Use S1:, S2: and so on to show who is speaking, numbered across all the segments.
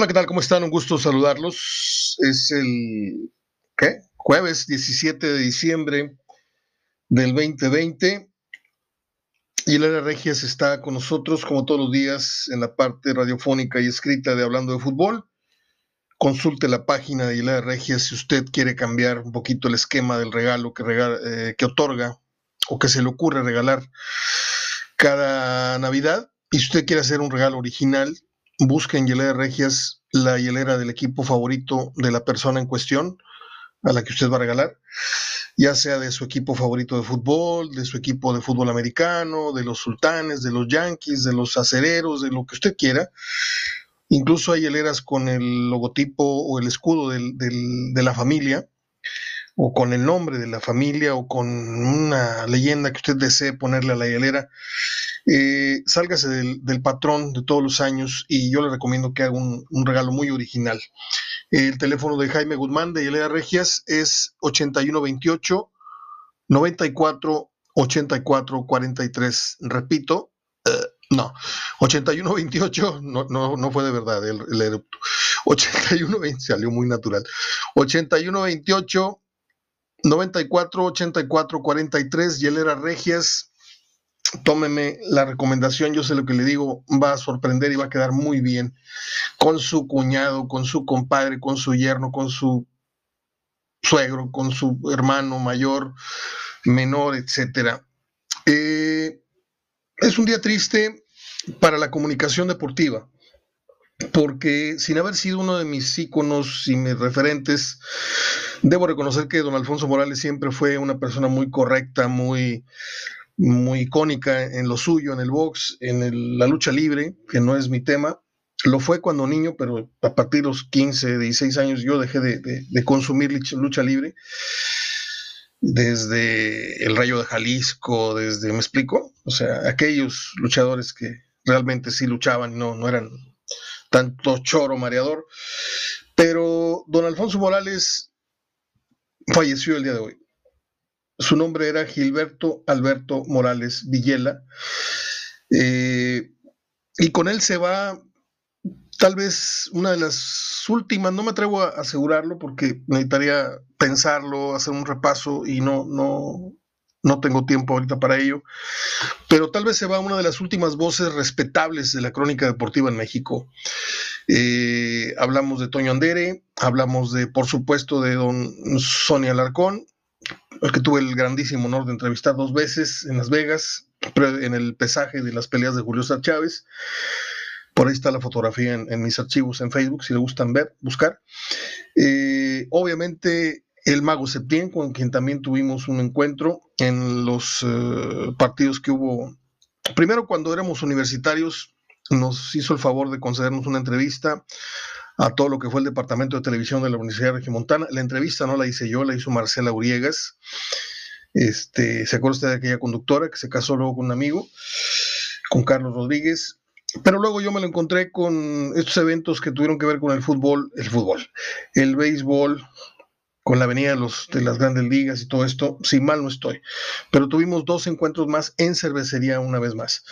S1: Hola, ¿qué tal? ¿Cómo están? Un gusto saludarlos. Es el ¿qué? jueves 17 de diciembre del 2020 y Lara Regias está con nosotros como todos los días en la parte radiofónica y escrita de Hablando de Fútbol. Consulte la página de Hilaria Regias si usted quiere cambiar un poquito el esquema del regalo que, eh, que otorga o que se le ocurre regalar cada Navidad. Y si usted quiere hacer un regalo original, busca en Hielera Regias la hielera del equipo favorito de la persona en cuestión a la que usted va a regalar, ya sea de su equipo favorito de fútbol, de su equipo de fútbol americano, de los sultanes, de los yankees, de los acereros, de lo que usted quiera. Incluso hay hieleras con el logotipo o el escudo de la familia, o con el nombre de la familia, o con una leyenda que usted desee ponerle a la hielera eh, sálgase del, patrón de todos los años y yo le recomiendo que haga un, regalo muy original. El teléfono de Jaime Guzmán de Yelea Regias es 8128 94 84 43. Repito, uh, no, 8128, no, no, no fue de verdad el, erupto. 8120, salió muy natural. 8128 94 84 43, Yelera Regias tómeme la recomendación, yo sé lo que le digo, va a sorprender y va a quedar muy bien con su cuñado, con su compadre, con su yerno, con su suegro, con su hermano mayor, menor, etcétera. Eh, es un día triste para la comunicación deportiva, porque sin haber sido uno de mis íconos y mis referentes, debo reconocer que don Alfonso Morales siempre fue una persona muy correcta, muy muy icónica en lo suyo, en el box, en la lucha libre, que no es mi tema. Lo fue cuando niño, pero a partir de los 15, 16 años yo dejé de, consumir lucha libre. Desde el Rayo de Jalisco, desde, ¿me explico? O sea, aquellos luchadores que realmente sí luchaban, no, no eran tanto choro mareador. Pero don Alfonso Morales falleció el día de hoy. Su nombre era Gilberto Alberto Morales Villela. Eh, y con él se va tal vez una de las últimas, no me atrevo a asegurarlo porque necesitaría pensarlo, hacer un repaso y no, no, no tengo tiempo ahorita para ello, pero tal vez se va una de las últimas voces respetables de la crónica deportiva en México. Eh, hablamos de Toño Andere, hablamos de, por supuesto, de don Sonia Alarcón, que tuve el grandísimo honor de entrevistar dos veces en Las Vegas, en el pesaje de las peleas de Julio César Chávez. Por ahí está la fotografía en, mis archivos en Facebook, si le gustan ver, buscar. Eh, obviamente, el Mago Septién, con quien también tuvimos un encuentro en los eh, partidos que hubo. Primero, cuando éramos universitarios, nos hizo el favor de concedernos una entrevista a todo lo que fue el Departamento de Televisión de la Universidad de Regimontana. La entrevista no la hice yo, la hizo Marcela Uriegas. Este, ¿Se acuerda usted de aquella conductora que se casó luego con un amigo, con Carlos Rodríguez? Pero luego yo me lo encontré con estos eventos que tuvieron que ver con el fútbol, el fútbol, el béisbol, con la avenida de, los, de las grandes ligas y todo esto, si mal no estoy. Pero tuvimos dos encuentros más en cervecería una vez más.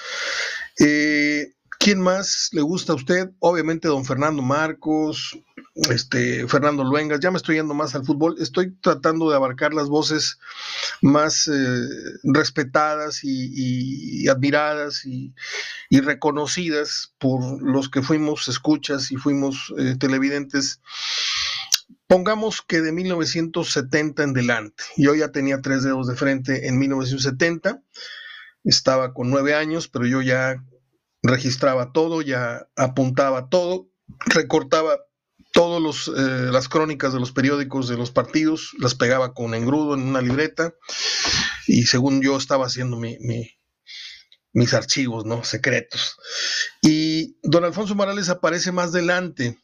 S1: Eh, ¿Quién más le gusta a usted? Obviamente don Fernando Marcos, este, Fernando Luengas, ya me estoy yendo más al fútbol, estoy tratando de abarcar las voces más eh, respetadas y, admiradas y, reconocidas por los que fuimos escuchas y fuimos eh, televidentes. Pongamos que de 1970 en delante, yo ya tenía tres dedos de frente en 1970, estaba con nueve años, pero yo ya registraba todo, ya apuntaba todo, recortaba todas eh, las crónicas de los periódicos de los partidos, las pegaba con engrudo en una libreta y según yo estaba haciendo mis archivos ¿no? secretos. Y don Alfonso Morales aparece más adelante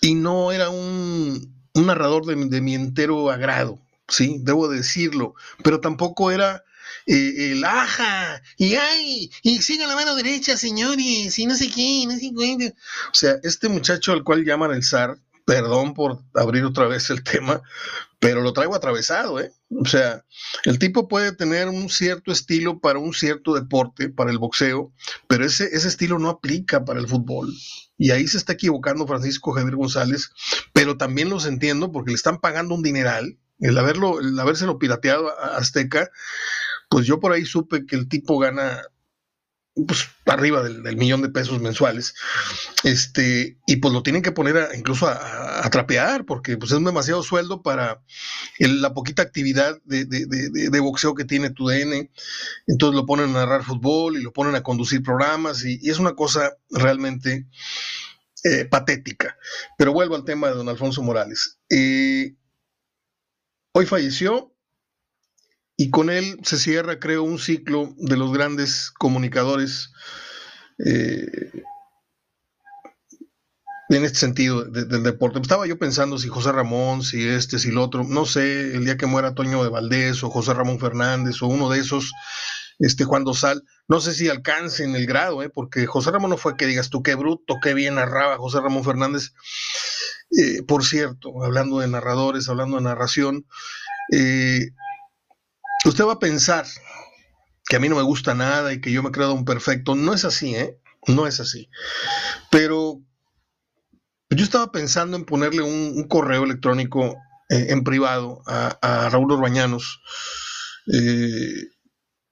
S1: y no era un, narrador de, de mi entero agrado, sí, debo decirlo, pero tampoco era el aja, y ay, y siga la mano derecha, señores, y no sé qué, no sé qué. O sea, este muchacho al cual llaman el zar, perdón por abrir otra vez el tema, pero lo traigo atravesado, ¿eh? O sea, el tipo puede tener un cierto estilo para un cierto deporte, para el boxeo, pero ese, ese estilo no aplica para el fútbol. Y ahí se está equivocando Francisco Javier González, pero también los entiendo porque le están pagando un dineral. El, haberlo, el habérselo pirateado a Azteca, pues yo por ahí supe que el tipo gana pues arriba del, millón de pesos mensuales, este, y pues lo tienen que poner incluso a, trapear, porque pues es demasiado sueldo para la poquita actividad de, boxeo que tiene tu DN, entonces lo ponen a narrar fútbol y lo ponen a conducir programas, y, es una cosa realmente eh, patética. Pero vuelvo al tema de don Alfonso Morales. Eh, hoy falleció, y con él se cierra, creo, un ciclo de los grandes comunicadores eh, en este sentido del deporte. Estaba yo pensando si José Ramón, si este, si el otro, no sé, el día que muera Toño de Valdés o José Ramón Fernández o uno de esos, este Juan Dosal, no sé si alcancen el grado, ¿eh? porque José Ramón no fue que digas tú qué bruto, qué bien narraba José Ramón Fernández. Eh, por cierto, hablando de narradores, hablando de narración, eh, Usted va a pensar que a mí no me gusta nada y que yo me he creado un perfecto. No es así, ¿eh? No es así. Pero yo estaba pensando en ponerle un, correo electrónico eh, en privado a, Raúl Orbañanos,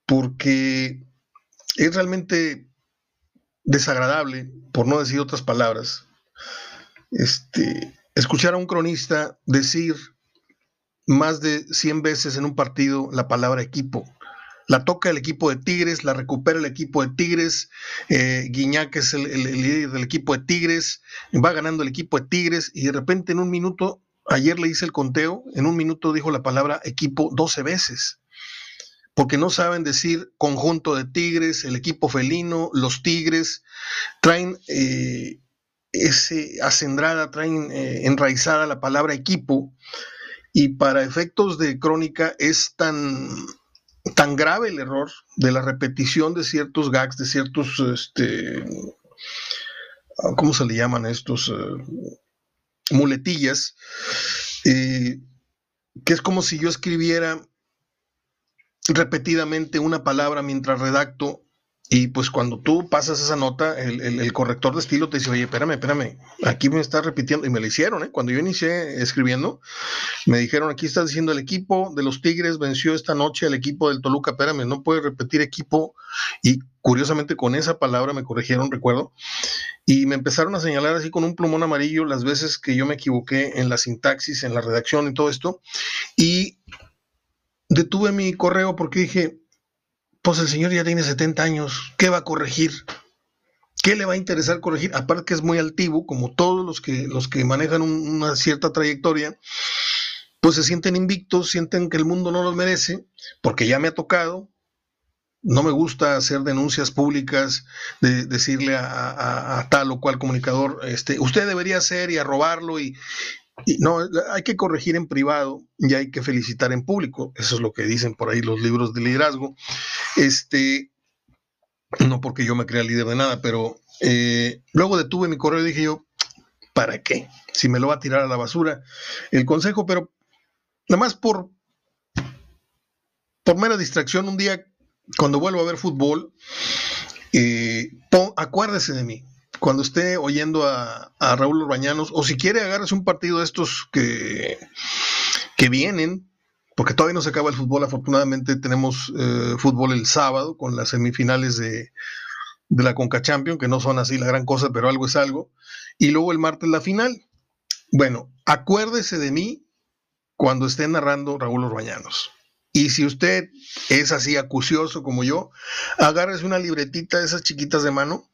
S1: porque es realmente desagradable, por no decir otras palabras, este, escuchar a un cronista decir más de 100 veces en un partido la palabra equipo. La toca el equipo de Tigres, la recupera el equipo de Tigres, eh, Guiñac es el, líder del equipo de Tigres, va ganando el equipo de Tigres y de repente en un minuto, ayer le hice el conteo, en un minuto dijo la palabra equipo 12 veces porque no saben decir conjunto de tigres, el equipo felino, los tigres, traen eh, ese acendrada, traen eh, enraizada la palabra equipo, y para efectos de crónica es tan, tan grave el error de la repetición de ciertos gags, de ciertos, este, ¿cómo se le llaman estos? Eh, muletillas, eh, que es como si yo escribiera repetidamente una palabra mientras redacto y pues cuando tú pasas esa nota, el, corrector de estilo te dice, oye, espérame, espérame, aquí me está repitiendo, y me lo hicieron, ¿eh? Cuando yo inicié escribiendo, me dijeron, aquí estás diciendo el equipo de los Tigres venció esta noche al equipo del Toluca, espérame, no puedes repetir equipo, y curiosamente con esa palabra me corrigieron, recuerdo, y me empezaron a señalar así con un plumón amarillo las veces que yo me equivoqué en la sintaxis, en la redacción y todo esto, y detuve mi correo porque dije, pues el señor ya tiene 70 años, ¿qué va a corregir? ¿Qué le va a interesar corregir? Aparte que es muy altivo, como todos los que, los que manejan una cierta trayectoria, pues se sienten invictos, sienten que el mundo no los merece, porque ya me ha tocado. No me gusta hacer denuncias públicas, de decirle a, tal o cual comunicador, este, usted debería hacer y arrobarlo y, no, hay que corregir en privado y hay que felicitar en público. Eso es lo que dicen por ahí los libros de liderazgo. Este, no porque yo me crea líder de nada, pero eh, luego detuve mi correo y dije yo, ¿para qué? Si me lo va a tirar a la basura el consejo, pero nada más por, por mera distracción, un día cuando vuelvo a ver fútbol, eh, acuérdese de mí cuando esté oyendo a, Raúl Urbañanos, o si quiere agarrarse un partido de estos que, que vienen, porque todavía no se acaba el fútbol, afortunadamente tenemos eh, fútbol el sábado con las semifinales de, la Conca Champion, que no son así la gran cosa, pero algo es algo, y luego el martes la final. Bueno, acuérdese de mí cuando esté narrando Raúl Urbañanos. Y si usted es así acucioso como yo, agárrese una libretita de esas chiquitas de mano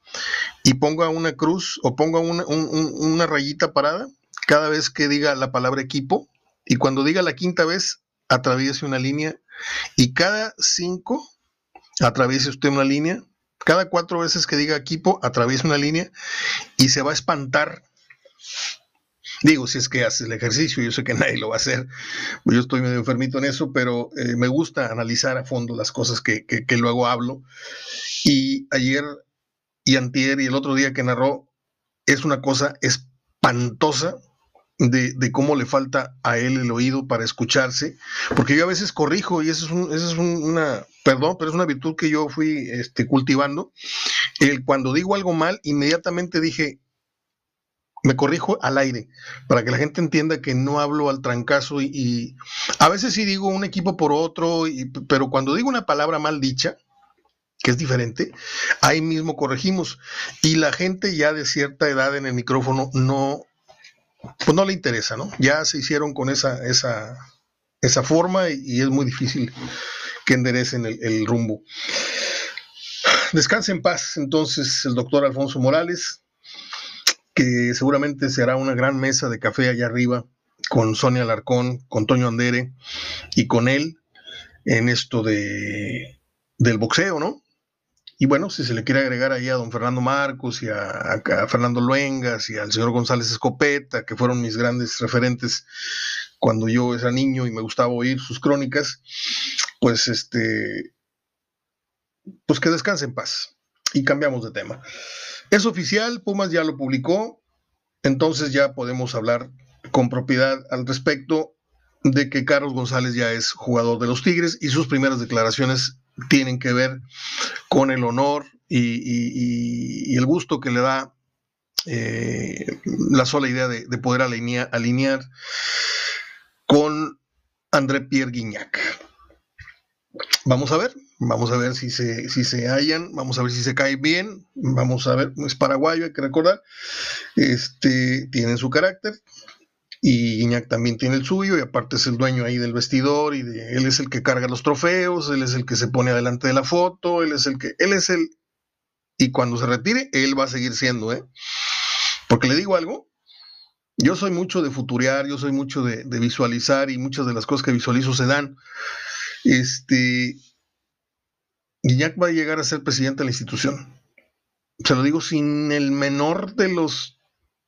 S1: y ponga una cruz o ponga una, rayita parada cada vez que diga la palabra equipo y cuando diga la quinta vez atraviese una línea y cada cinco atraviese usted una línea, cada cuatro veces que diga equipo atraviese una línea y se va a espantar. Digo, si es que haces el ejercicio, yo sé que nadie lo va a hacer, yo estoy medio enfermito en eso, pero eh, me gusta analizar a fondo las cosas que, que, luego hablo. Y ayer y antier y el otro día que narró, es una cosa espantosa de, cómo le falta a él el oído para escucharse, porque yo a veces corrijo y eso es, es una, perdón, pero es una virtud que yo fui este, cultivando. El, cuando digo algo mal, inmediatamente dije, me corrijo al aire, para que la gente entienda que no hablo al trancazo y, a veces sí digo un equipo por otro, pero cuando digo una palabra mal dicha, que es diferente, ahí mismo corregimos. Y la gente ya de cierta edad en el micrófono no pues no le interesa, ¿no? Ya se hicieron con esa, esa, esa forma y, es muy difícil que enderecen el, el rumbo. Descanse en paz entonces el doctor Alfonso Morales, que seguramente se hará una gran mesa de café allá arriba con Sonia Alarcón, con Toño Andere y con él en esto de, del boxeo, ¿no? Y bueno, si se le quiere agregar ahí a don Fernando Marcos y a, Fernando Luengas y al señor González Escopeta, que fueron mis grandes referentes cuando yo era niño y me gustaba oír sus crónicas, pues este, pues que descanse en paz. Y cambiamos de tema. Es oficial, Pumas ya lo publicó, entonces ya podemos hablar con propiedad al respecto de que Carlos González ya es jugador de los Tigres y sus primeras declaraciones tienen que ver con el honor y, el gusto que le da eh, la sola idea de, poder alinear, con André Pierre Guignac. Vamos a ver, vamos a ver si se, si se hallan, vamos a ver si se cae bien, vamos a ver, es paraguayo, hay que recordar, este, tienen su carácter, y Iñak también tiene el suyo y aparte es el dueño ahí del vestidor y él es el que carga los trofeos, él es el que se pone adelante de la foto, él es el que, él es el, y cuando se retire, él va a seguir siendo, ¿eh? Porque le digo algo, yo soy mucho de futurear, yo soy mucho de, visualizar y muchas de las cosas que visualizo se dan. Este, Iñak va a llegar a ser presidente de la institución. Se lo digo sin el menor de los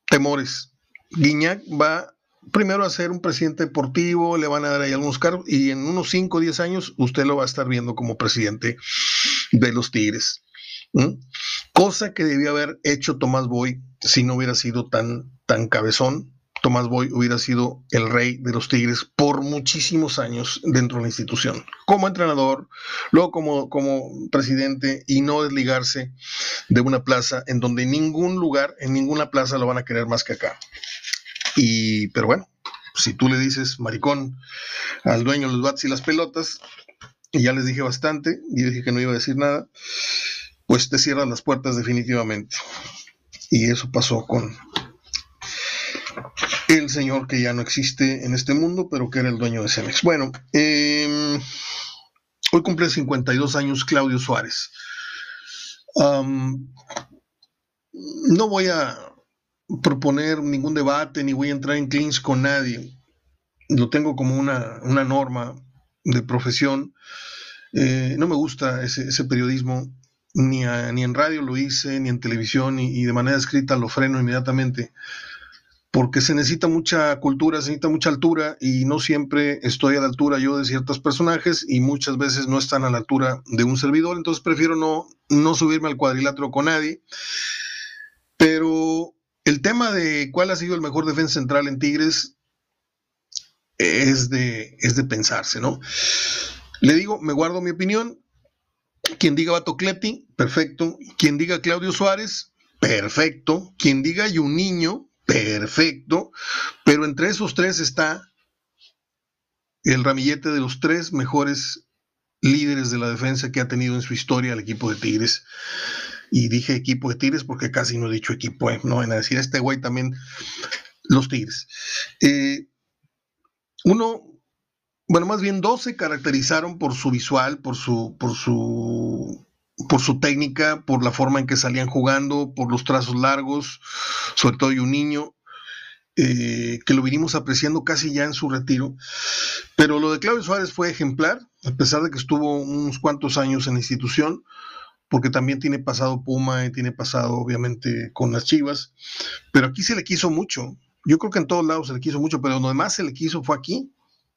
S1: temores. Guiñac va primero a ser un presidente deportivo, le van a dar ahí algunos cargos y en unos 5 o 10 años usted lo va a estar viendo como presidente de los Tigres. Cosa que debió haber hecho Tomás Boy si no hubiera sido tan, tan cabezón. Tomás Boy hubiera sido el rey de los Tigres por muchísimos años dentro de la institución, como entrenador, luego como, como presidente y no desligarse de una plaza en donde en ningún lugar, en ninguna plaza lo van a querer más que acá. Y, pero bueno, si tú le dices maricón al dueño de los bats y las pelotas, y ya les dije bastante, y dije que no iba a decir nada, pues te cierran las puertas definitivamente. Y eso pasó con el señor que ya no existe en este mundo, pero que era el dueño de Cemex. Bueno, em, hoy cumple 52 años Claudio Suárez. no voy a proponer ningún debate ni voy a entrar en clinch con nadie. Lo tengo como una, norma de profesión. Eh, no me gusta ese, periodismo, ni, ni, en radio lo hice, ni en televisión, y, de manera escrita lo freno inmediatamente, porque se necesita mucha cultura, se necesita mucha altura, y no siempre estoy a la altura yo de ciertos personajes, y muchas veces no están a la altura de un servidor, entonces prefiero no, no subirme al cuadrilátero con nadie. Pero el tema de cuál ha sido el mejor defensa central en Tigres es de, es de pensarse, ¿no? Le digo, me guardo mi opinión. Quien diga Bato Clepti, perfecto. Quien diga Claudio Suárez, perfecto. Quien diga niño, perfecto. Pero entre esos tres está el ramillete de los tres mejores líderes de la defensa que ha tenido en su historia el equipo de Tigres y dije equipo de Tigres porque casi no he dicho equipo, ¿eh? no van a decir este güey también los Tigres. Eh, uno, bueno, más bien dos se caracterizaron por su visual, por su, por su, por su técnica, por la forma en que salían jugando, por los trazos largos, sobre todo y un niño. Eh, que lo vinimos apreciando casi ya en su retiro. Pero lo de Claudio Suárez fue ejemplar, a pesar de que estuvo unos cuantos años en la institución porque también tiene pasado Puma y tiene pasado obviamente con las Chivas, pero aquí se le quiso mucho. Yo creo que en todos lados se le quiso mucho, pero donde más se le quiso fue aquí,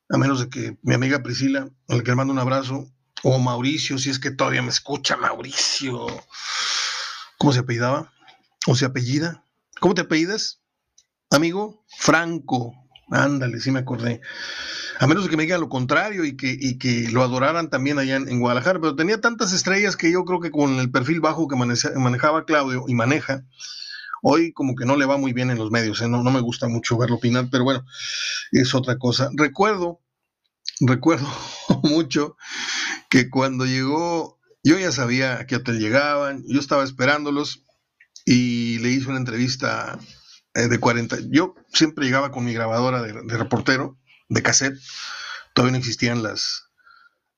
S1: a menos de que mi amiga Priscila, a la que le mando un abrazo, o Mauricio, si es que todavía me escucha, Mauricio. ¿Cómo se apellidaba? ¿O se apellida? ¿Cómo te apellidas? amigo Franco. Ándale, sí me acordé. A menos de que me diga lo contrario y que, lo adoraran también allá en, Guadalajara, pero tenía tantas estrellas que yo creo que con el perfil bajo que manejaba Claudio y maneja, hoy como que no le va muy bien en los medios, ¿eh? no, me gusta mucho verlo opinar, pero bueno, es otra cosa. Recuerdo, recuerdo mucho que cuando llegó, yo ya sabía a qué hotel llegaban, yo estaba esperándolos y le hice una entrevista eh, de 40. Yo siempre llegaba con mi grabadora de, reportero, de cassette. Todavía no existían las,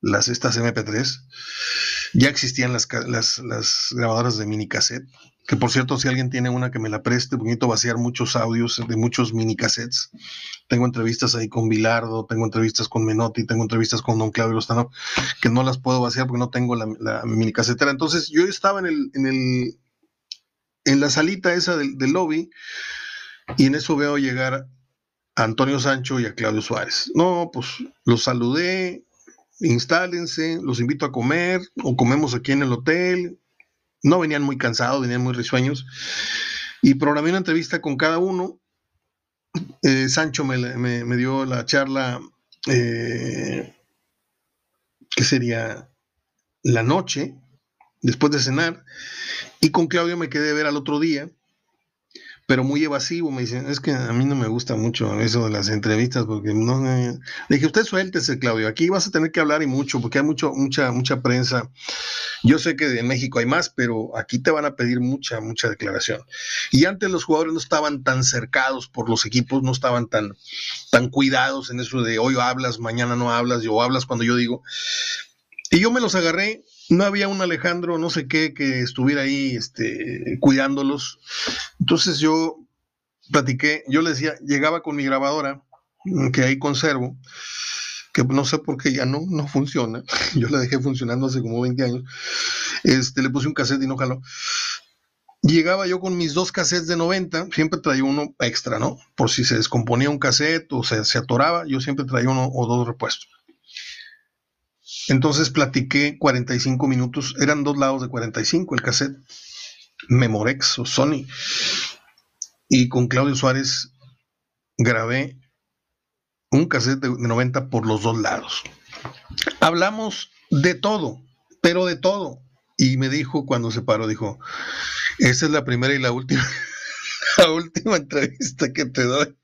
S1: las estas MP3. Ya existían las, las, las, grabadoras de mini cassette. Que por cierto, si alguien tiene una que me la preste, bonito vaciar muchos audios de muchos mini cassettes. Tengo entrevistas ahí con Bilardo, tengo entrevistas con Menotti, tengo entrevistas con Don Claudio Lostano, que no las puedo vaciar porque no tengo la, la mini casetera. Entonces yo estaba en el, en el en la salita esa del, lobby y en eso veo llegar Antonio Sancho y a Claudio Suárez. No, pues los saludé, instálense, los invito a comer o comemos aquí en el hotel. No venían muy cansados, venían muy risueños. Y programé una entrevista con cada uno. Eh, Sancho me, dio la charla, eh, que sería la noche, después de cenar. Y con Claudio me quedé a ver al otro día, pero muy evasivo. Me dicen, es que a mí no me gusta mucho eso de las entrevistas, porque no. Le dije, usted suéltese, Claudio. Aquí vas a tener que hablar y mucho, porque hay mucho, mucha, mucha prensa. Yo sé que en México hay más, pero aquí te van a pedir mucha, mucha declaración. Y antes los jugadores no estaban tan cercados por los equipos, no estaban tan, tan cuidados en eso de hoy hablas, mañana no hablas, o hablas cuando yo digo. Y yo me los agarré no había un Alejandro, no sé qué, que estuviera ahí este, cuidándolos. Entonces yo platiqué, yo le decía, llegaba con mi grabadora, que ahí conservo, que no sé por qué ya no, no funciona. Yo la dejé funcionando hace como 20 años. Este, le puse un cassette y no jaló. Llegaba yo con mis dos cassettes de 90, siempre traía uno extra, ¿no? Por si se descomponía un cassette o se, se atoraba, yo siempre traía uno o dos repuestos. Entonces platiqué 45 minutos, eran dos lados de 45 el cassette, Memorex o Sony. Y con Claudio Suárez grabé un cassette de 90 por los dos lados. Hablamos de todo, pero de todo. Y me dijo cuando se paró, dijo, esa es la primera y la última, la última entrevista que te doy.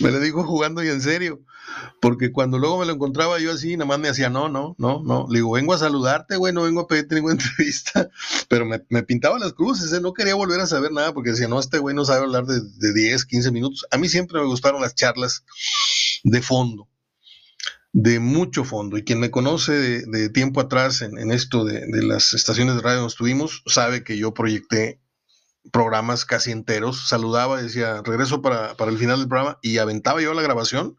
S1: Me lo dijo jugando y en serio. Porque cuando luego me lo encontraba yo así, nada más me hacía, no, no, no, no. Le digo, vengo a saludarte, güey, no vengo a pedirte ninguna entrevista. Pero me, pintaba las cruces, ¿eh? no quería volver a saber nada porque decía, no, este güey no sabe hablar de, de 10, 15 minutos. A mí siempre me gustaron las charlas de fondo, de mucho fondo. Y quien me conoce de, tiempo atrás en, esto de, de, las estaciones de radio donde estuvimos, sabe que yo proyecté programas casi enteros. Saludaba, decía, regreso para, para el final del programa y aventaba yo la grabación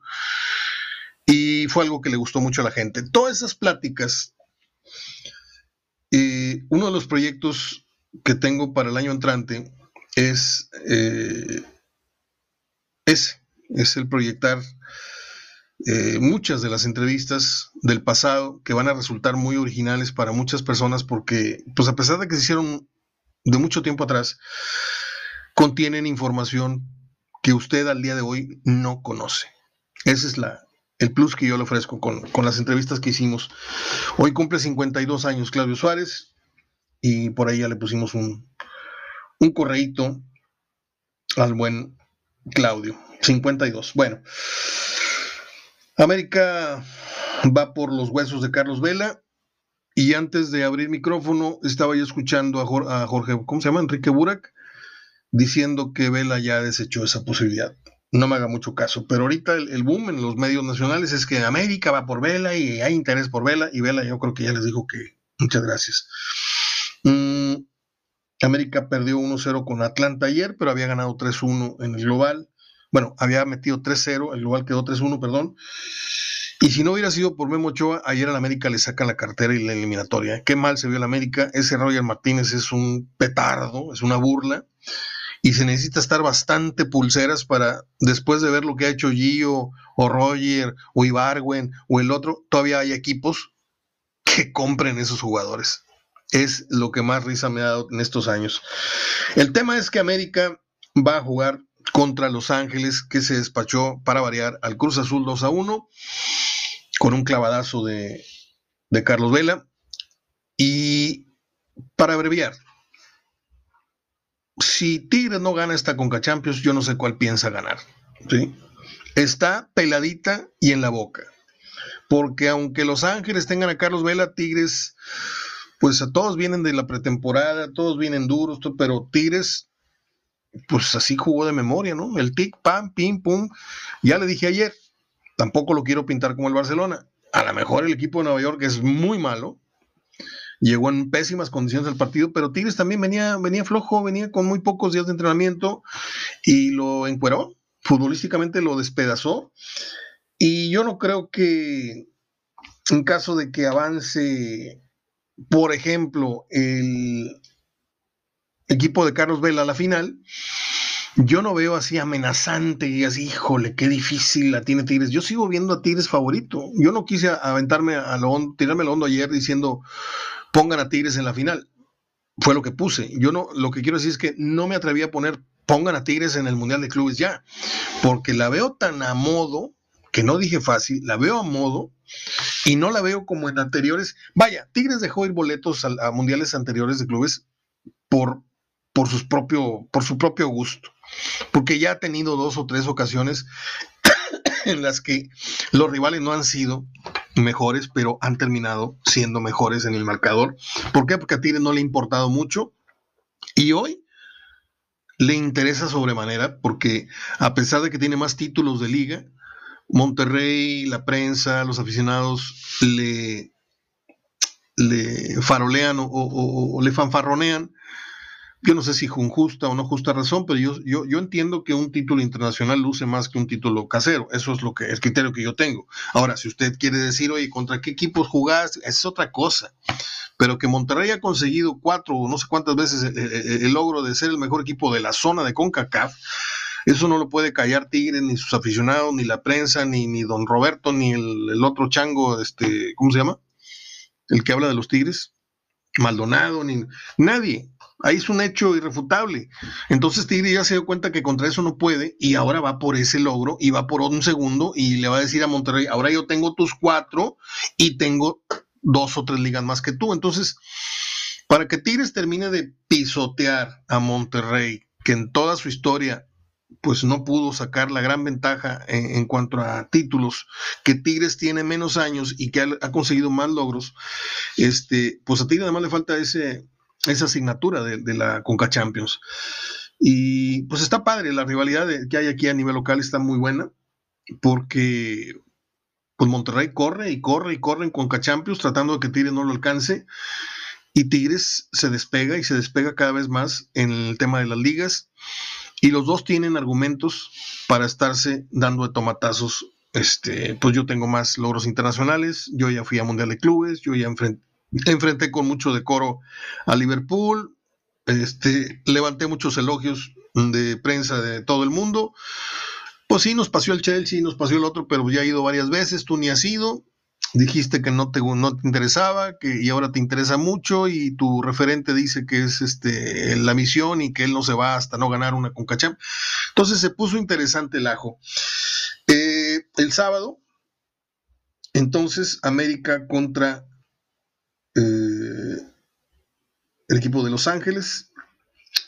S1: y fue algo que le gustó mucho a la gente. Todas esas pláticas, eh, uno de los proyectos que tengo para el año entrante es eh, ese, es el proyectar eh, muchas de las entrevistas del pasado que van a resultar muy originales para muchas personas porque, pues a pesar de que se hicieron de mucho tiempo atrás, contienen información que usted al día de hoy no conoce. Esa es la, el plus que yo le ofrezco con, las entrevistas que hicimos. Hoy cumple 52 años Claudio Suárez y por ahí ya le pusimos un, un correíto al buen Claudio. 52. Bueno, América va por los huesos de Carlos Vela. Y antes de abrir micrófono, estaba yo escuchando a Jorge ¿cómo se llama? Enrique Burak, diciendo que Vela ya desechó esa posibilidad no me haga mucho caso. Pero ahorita el, boom en los medios nacionales es que América va por Vela y hay interés por Vela. Y Vela yo creo que ya les dijo que muchas gracias. Mm, América perdió 1-0 con Atlanta ayer, pero había ganado 3-1 en el global. Bueno, había metido 3-0, el global quedó 3-1, perdón. Y si no hubiera sido por Memo Ochoa, ayer al América le sacan la cartera y la eliminatoria. Qué mal se vio el América. Ese Roger Martínez es un petardo, es una burla y se necesita estar bastante pulseras para, después de ver lo que ha hecho Gio o Roger o Ibarwen o el otro, todavía hay equipos que compren esos jugadores. Es lo que más risa me ha dado en estos años. El tema es que América va a jugar contra Los Ángeles, que se despachó para variar al Cruz Azul 2 a 1, con un clavadazo de, de Carlos Vela. Y para abreviar, si Tigres no gana esta Conca Champions, yo no sé cuál piensa ganar. ¿sí? Está peladita y en la boca. Porque aunque Los Ángeles tengan a Carlos Vela, Tigres, pues a todos vienen de la pretemporada, todos vienen duros, pero Tigres, pues así jugó de memoria, ¿no? El tic, pam, pim, pum. Ya le dije ayer, tampoco lo quiero pintar como el Barcelona. A lo mejor el equipo de Nueva York es muy malo, llegó en pésimas condiciones del partido, pero Tigres también venía, venía flojo, venía con muy pocos días de entrenamiento y lo encueró, futbolísticamente lo despedazó. Y yo no creo que en caso de que avance, por ejemplo, el equipo de Carlos Vela a la final, yo no veo así amenazante y así, híjole, qué difícil la tiene Tigres. Yo sigo viendo a Tigres favorito. Yo no quise aventarme a lo hondo, tirarme lo hondo ayer diciendo pongan a Tigres en la final. Fue lo que puse. Yo no, lo que quiero decir es que no me atreví a poner pongan a Tigres en el Mundial de Clubes ya, porque la veo tan a modo, que no dije fácil, la veo a modo y no la veo como en anteriores. Vaya, Tigres dejó ir boletos a, mundiales anteriores de clubes por, por, sus propio, por su propio gusto, porque ya ha tenido dos o tres ocasiones en las que los rivales no han sido mejores, pero han terminado siendo mejores en el marcador. ¿Por qué? Porque a Tigres no le ha importado mucho y hoy le interesa sobremanera porque a pesar de que tiene más títulos de liga, Monterrey, la prensa, los aficionados le, le farolean o le fanfarronean yo no sé si con justa o no justa razón, pero yo, yo, yo entiendo que un título internacional luce más que un título casero. Eso es lo que el criterio que yo tengo. Ahora, si usted quiere decir, oye, ¿contra qué equipos jugás? Es otra cosa. Pero que Monterrey ha conseguido cuatro o no sé cuántas veces el, logro de ser el mejor equipo de la zona de CONCACAF, eso no lo puede callar Tigre, ni sus aficionados, ni la prensa, ni, ni don Roberto, ni el, el otro chango, este, ¿cómo se llama? El que habla de los Tigres. Maldonado, ni nadie. Ahí es un hecho irrefutable. Entonces Tigre ya se dio cuenta que contra eso no puede y ahora va por ese logro y va por un segundo y le va a decir a Monterrey, ahora yo tengo tus cuatro y tengo dos o tres ligas más que tú. Entonces, para que Tigres termine de pisotear a Monterrey, que en toda su historia pues no pudo sacar la gran ventaja en, cuanto a títulos, que Tigres tiene menos años y que ha, ha, conseguido más logros, este, pues a Tigres además le falta ese, esa asignatura de, la Conca Champions. Y pues está padre, la rivalidad que hay aquí a nivel local está muy buena, porque pues Monterrey corre y corre y corre en Conca Champions tratando de que Tigres no lo alcance. Y Tigres se despega y se despega cada vez más en el tema de las ligas. Y los dos tienen argumentos para estarse dando de tomatazos. Este, pues yo tengo más logros internacionales, yo ya fui a Mundial de Clubes, yo ya enfrenté enfrenté con mucho decoro a Liverpool, este, levanté muchos elogios de prensa de todo el mundo. Pues sí, nos pasó el Chelsea, nos pasó el otro, pero ya he ido varias veces, tú ni has ido. Dijiste que no te, no te interesaba, que y ahora te interesa mucho, y tu referente dice que es este, la misión y que él no se va hasta no ganar una Concacham. Entonces se puso interesante el ajo. Eh, el sábado, entonces, América contra eh, el equipo de Los Ángeles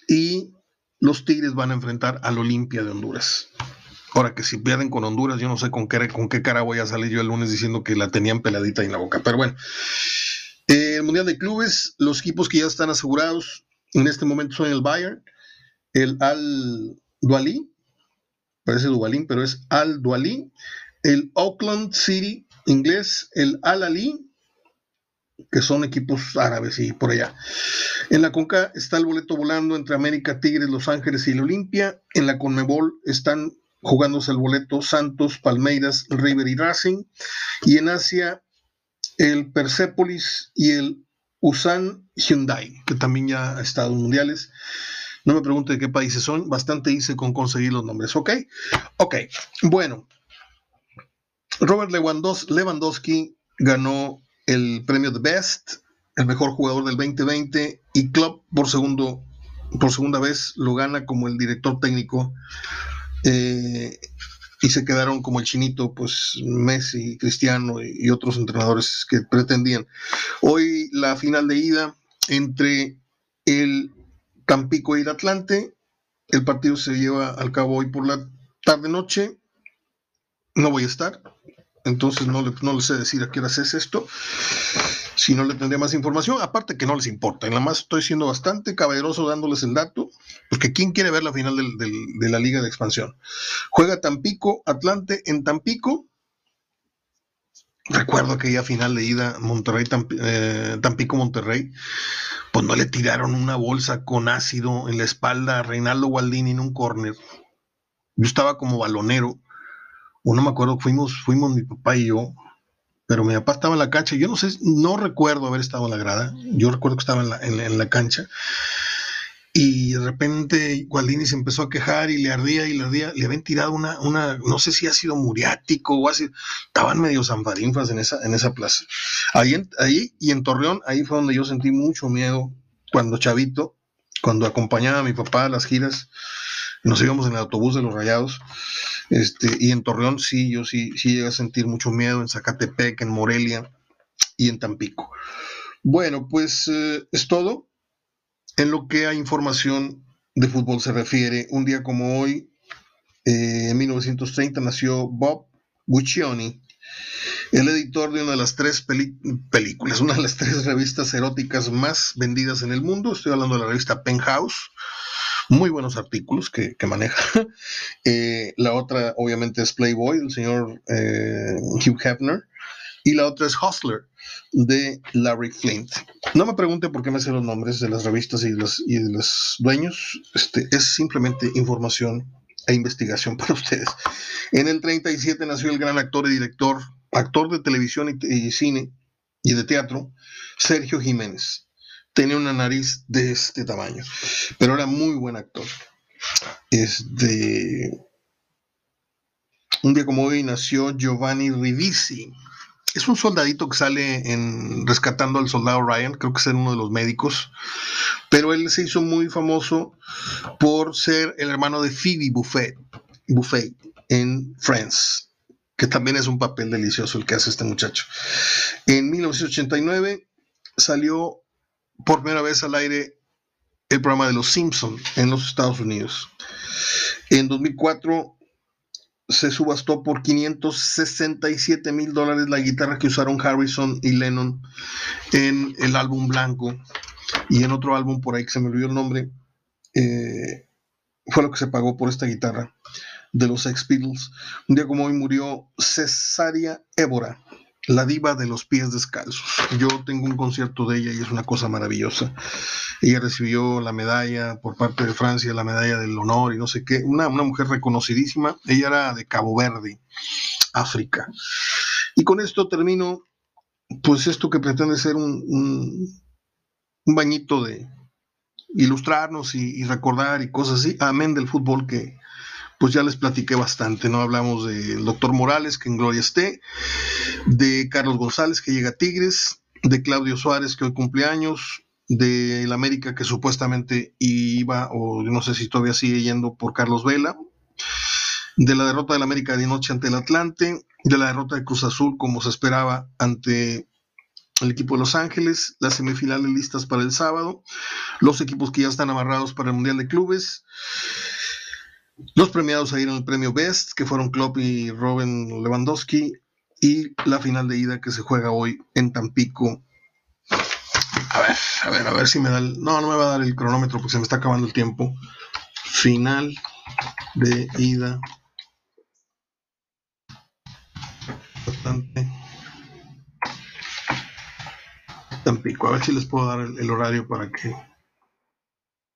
S1: y los Tigres van a enfrentar al Olimpia de Honduras. Ahora que si pierden con Honduras, yo no sé con qué, con qué cara voy a salir yo el lunes diciendo que la tenían peladita en la boca. Pero bueno, eh, el Mundial de Clubes, los equipos que ya están asegurados en este momento son el Bayern, el Al Dualí, parece Duvalín, pero es Al Dualí, el Auckland City inglés, el Al Ali que son equipos árabes y por allá. En la CONCA está el boleto volando entre América, Tigres, Los Ángeles y el Olimpia. En la CONMEBOL están jugándose el boleto Santos, Palmeiras, River y Racing. Y en Asia, el Persepolis y el Usan Hyundai, que también ya ha estado en mundiales. No me pregunte de qué países son, bastante hice con conseguir los nombres, ¿ok? Ok, bueno. Robert Lewandowski ganó el premio de Best, el mejor jugador del 2020 y Club por segundo por segunda vez lo gana como el director técnico. Eh, y se quedaron como el chinito, pues Messi, Cristiano y, otros entrenadores que pretendían. Hoy la final de ida entre el Tampico y el Atlante, el partido se lleva al cabo hoy por la tarde noche, no voy a estar, entonces no le, no sé decir a qué hora es esto, si no le tendría más información, aparte que no les importa, nada más estoy siendo bastante caballeroso dándoles el dato, porque ¿quién quiere ver la final de la Liga de Expansión? Juega Tampico, Atlante en Tampico, recuerdo aquella final de ida Monterrey, eh, Tampico, Monterrey, pues no le tiraron una bolsa con ácido en la espalda a Reinaldo Gualdini en un córner. Yo estaba como balonero o no me acuerdo, fuimos, fuimos mi papá y yo, pero mi papá estaba en la cancha, yo no sé, no recuerdo haber estado en la grada, yo recuerdo que estaba en la, en, la cancha, y de repente Gualdini se empezó a quejar y le ardía y le ardía, le habían tirado una, una, no sé si ha sido muriático o así, estaban medio zanfarinfas en esa, en esa plaza. Ahí, ahí y en Torreón, ahí fue donde yo sentí mucho miedo cuando chavito, cuando acompañaba a mi papá a las giras, nos íbamos en el autobús de los Rayados, este, y en Torreón sí, yo sí, sí llegué a sentir mucho miedo, en Zacatepec, en Morelia y en Tampico. Bueno, pues eh, es todo. En lo que a información de fútbol se refiere, un día como hoy, eh, en 1930, nació Bob Guccioni, el editor de una de las tres películas, una de las tres revistas eróticas más vendidas en el mundo. Estoy hablando de la revista Penthouse muy buenos artículos que, maneja. Eh, la otra, obviamente, es Playboy, del señor eh, Hugh Hefner. Y la otra es Hustler, de Larry Flint. No me pregunte por qué me sé los nombres de las revistas y de los, y de los dueños. Este, es simplemente información e investigación para ustedes. En el 37 nació el gran actor y director, actor de televisión y cine y de teatro, Sergio Jiménez tenía una nariz de este tamaño, pero era muy buen actor. Este, un día como hoy nació Giovanni Ribisi. Es un soldadito que sale en Rescatando al Soldado Ryan, creo que es uno de los médicos, pero él se hizo muy famoso por ser el hermano de Phoebe Buffet, en Friends, que también es un papel delicioso el que hace este muchacho. En 1989 salió por primera vez al aire el programa de Los Simpson en los Estados Unidos. En 2004 se subastó por 567 mil dólares la guitarra que usaron Harrison y Lennon en el álbum Blanco y en otro álbum por ahí que se me olvidó el nombre. Eh, fue lo que se pagó por esta guitarra de los Sex Beatles. Un día como hoy murió Cesaria Évora, la diva de los pies descalzos. Yo tengo un concierto de ella y es una cosa maravillosa. Ella recibió la medalla por parte de Francia, la medalla del honor y no sé qué. Una, mujer reconocidísima. Ella era de Cabo Verde, África. Y con esto termino, pues esto que pretende ser un, un, bañito de ilustrarnos y, y recordar y cosas así. Amén del fútbol que, pues ya les platiqué bastante, ¿no? Hablamos del doctor Morales, que en gloria esté, de Carlos González, que llega a Tigres, de Claudio Suárez, que hoy cumpleaños, de el América, que supuestamente iba, o no sé si todavía sigue yendo por Carlos Vela, de la derrota del América de noche ante el Atlante, de la derrota de Cruz Azul, como se esperaba, ante el equipo de Los Ángeles, las semifinales listas para el sábado, los equipos que ya están amarrados para el Mundial de Clubes, los premiados ahí en el premio Best, que fueron Klopp y Robin Lewandowski, y la final de ida que se juega hoy en Tampico. A ver, a ver, a ver si me da el... No, no me va a dar el cronómetro porque se me está acabando el tiempo. Final de ida. Bastante. Tampico. A ver si les puedo dar el, el horario para que...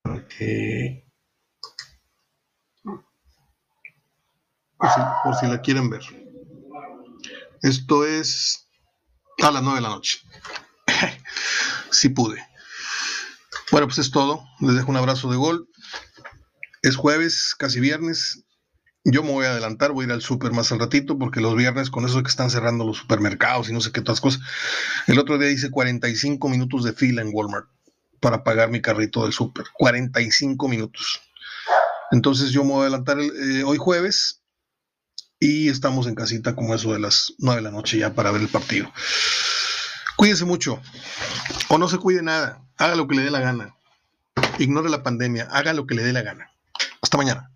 S1: Para que por si, la quieren ver. Esto es a las 9 de la noche. si pude. Bueno, pues es todo. Les dejo un abrazo de gol. Es jueves, casi viernes. Yo me voy a adelantar, voy a ir al súper más al ratito, porque los viernes, con eso que están cerrando los supermercados y no sé qué otras cosas. El otro día hice 45 minutos de fila en Walmart para pagar mi carrito del súper. 45 minutos. Entonces yo me voy a adelantar eh, hoy jueves y estamos en casita como eso de las 9 de la noche ya para ver el partido. Cuídense mucho o no se cuide nada, haga lo que le dé la gana, ignore la pandemia, haga lo que le dé la gana. Hasta mañana.